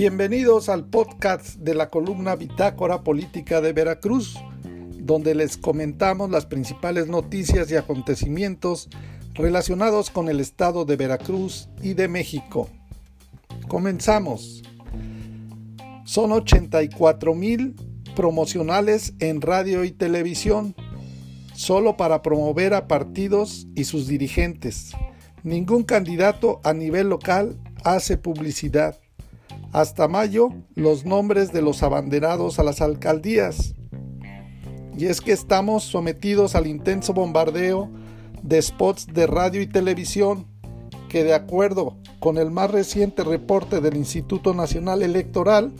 Bienvenidos al podcast de la columna Bitácora Política de Veracruz, donde les comentamos las principales noticias y acontecimientos relacionados con el estado de Veracruz y de México. Comenzamos. Son 84 mil promocionales en radio y televisión, solo para promover a partidos y sus dirigentes. Ningún candidato a nivel local hace publicidad. Hasta mayo, los nombres de los abanderados a las alcaldías. Y es que estamos sometidos al intenso bombardeo de spots de radio y televisión que de acuerdo con el más reciente reporte del Instituto Nacional Electoral,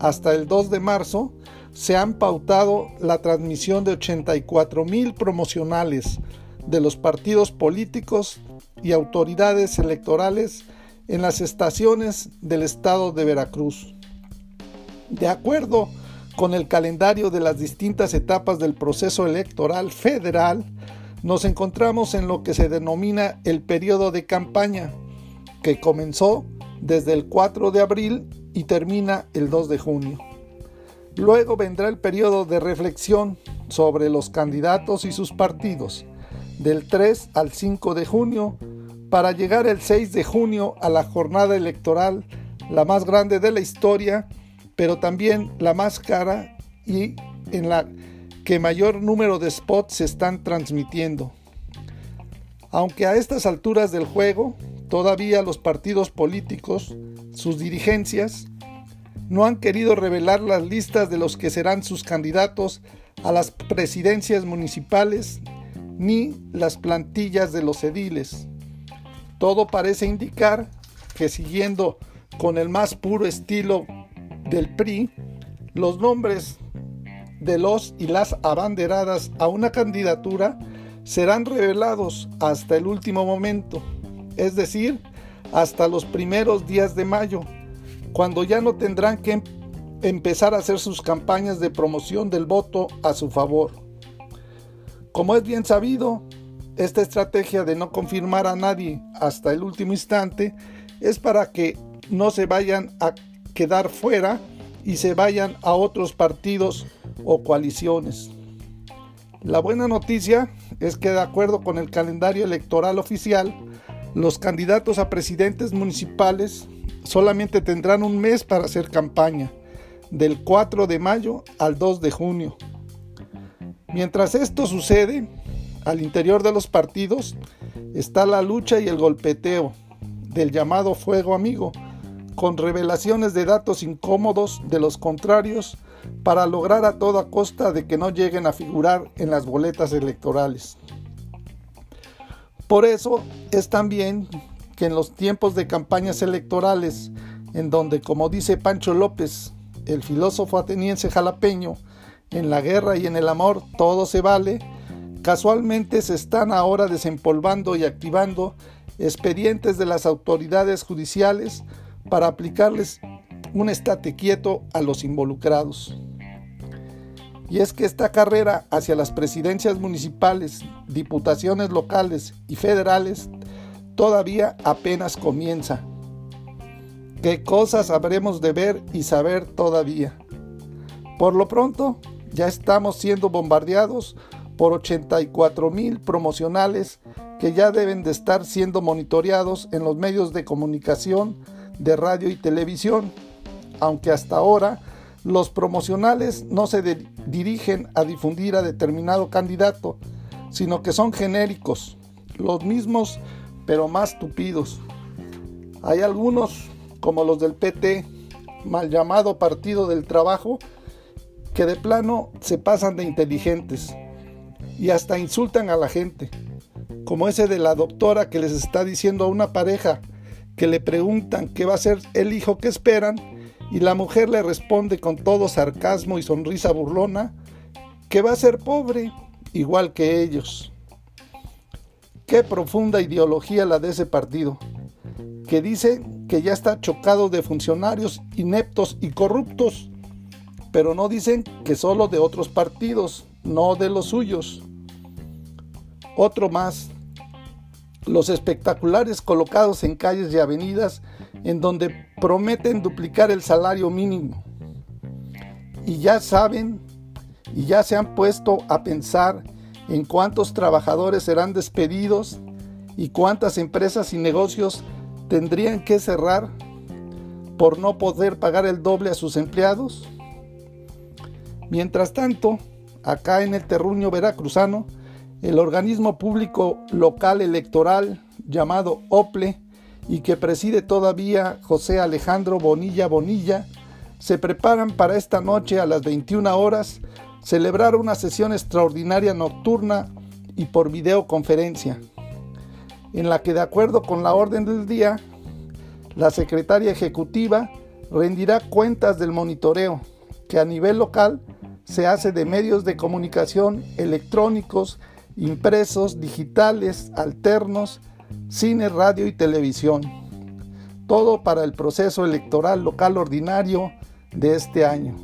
hasta el 2 de marzo se han pautado la transmisión de 84 mil promocionales de los partidos políticos y autoridades electorales en las estaciones del estado de Veracruz. De acuerdo con el calendario de las distintas etapas del proceso electoral federal, nos encontramos en lo que se denomina el periodo de campaña, que comenzó desde el 4 de abril y termina el 2 de junio. Luego vendrá el periodo de reflexión sobre los candidatos y sus partidos, del 3 al 5 de junio, para llegar el 6 de junio a la jornada electoral, la más grande de la historia, pero también la más cara y en la que mayor número de spots se están transmitiendo. Aunque a estas alturas del juego, todavía los partidos políticos, sus dirigencias, no han querido revelar las listas de los que serán sus candidatos a las presidencias municipales ni las plantillas de los ediles. Todo parece indicar que siguiendo con el más puro estilo del PRI, los nombres de los y las abanderadas a una candidatura serán revelados hasta el último momento, es decir, hasta los primeros días de mayo, cuando ya no tendrán que em-, empezar a hacer sus campañas de promoción del voto a su favor. Como es bien sabido, esta estrategia de no confirmar a nadie hasta el último instante es para que no se vayan a quedar fuera y se vayan a otros partidos o coaliciones. La buena noticia es que de acuerdo con el calendario electoral oficial, los candidatos a presidentes municipales solamente tendrán un mes para hacer campaña, del 4 de mayo al 2 de junio. Mientras esto sucede, al interior de los partidos está la lucha y el golpeteo del llamado fuego amigo, con revelaciones de datos incómodos de los contrarios para lograr a toda costa de que no lleguen a figurar en las boletas electorales. Por eso es también que en los tiempos de campañas electorales, en donde, como dice Pancho López, el filósofo ateniense jalapeño, en la guerra y en el amor todo se vale, casualmente se están ahora desempolvando y activando expedientes de las autoridades judiciales para aplicarles un estate quieto a los involucrados. Y es que esta carrera hacia las presidencias municipales, diputaciones locales y federales todavía apenas comienza. ¿Qué cosas habremos de ver y saber todavía? Por lo pronto, ya estamos siendo bombardeados por 84 mil promocionales que ya deben de estar siendo monitoreados en los medios de comunicación de radio y televisión, aunque hasta ahora los promocionales no se dirigen a difundir a determinado candidato, sino que son genéricos, los mismos pero más tupidos. Hay algunos, como los del PT, mal llamado Partido del Trabajo, que de plano se pasan de inteligentes y hasta insultan a la gente, como ese de la doctora que les está diciendo a una pareja que le preguntan qué va a ser el hijo que esperan y la mujer le responde con todo sarcasmo y sonrisa burlona que va a ser pobre igual que ellos. Qué profunda ideología la de ese partido, que dice que ya está chocado de funcionarios ineptos y corruptos, pero no dicen que solo de otros partidos, no de los suyos. Otro más, los espectaculares colocados en calles y avenidas en donde prometen duplicar el salario mínimo. Y ya saben y ya se han puesto a pensar en cuántos trabajadores serán despedidos y cuántas empresas y negocios tendrían que cerrar por no poder pagar el doble a sus empleados. Mientras tanto, acá en el terruño veracruzano, el organismo público local electoral llamado OPLE y que preside todavía José Alejandro Bonilla Bonilla, se preparan para esta noche a las 21 horas celebrar una sesión extraordinaria nocturna y por videoconferencia, en la que de acuerdo con la orden del día, la secretaria ejecutiva rendirá cuentas del monitoreo que a nivel local se hace de medios de comunicación electrónicos, impresos, digitales, alternos, cine, radio y televisión. Todo para el proceso electoral local ordinario de este año.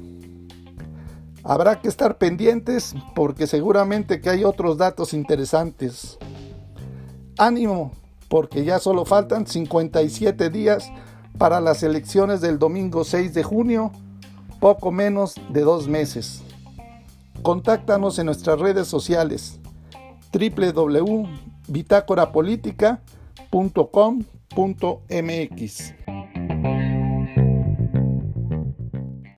Habrá que estar pendientes porque seguramente que hay otros datos interesantes. Ánimo, porque ya solo faltan 57 días para las elecciones del domingo 6 de junio, poco menos de dos meses. Contáctanos en nuestras redes sociales www.bitácorapolítica.com.mx.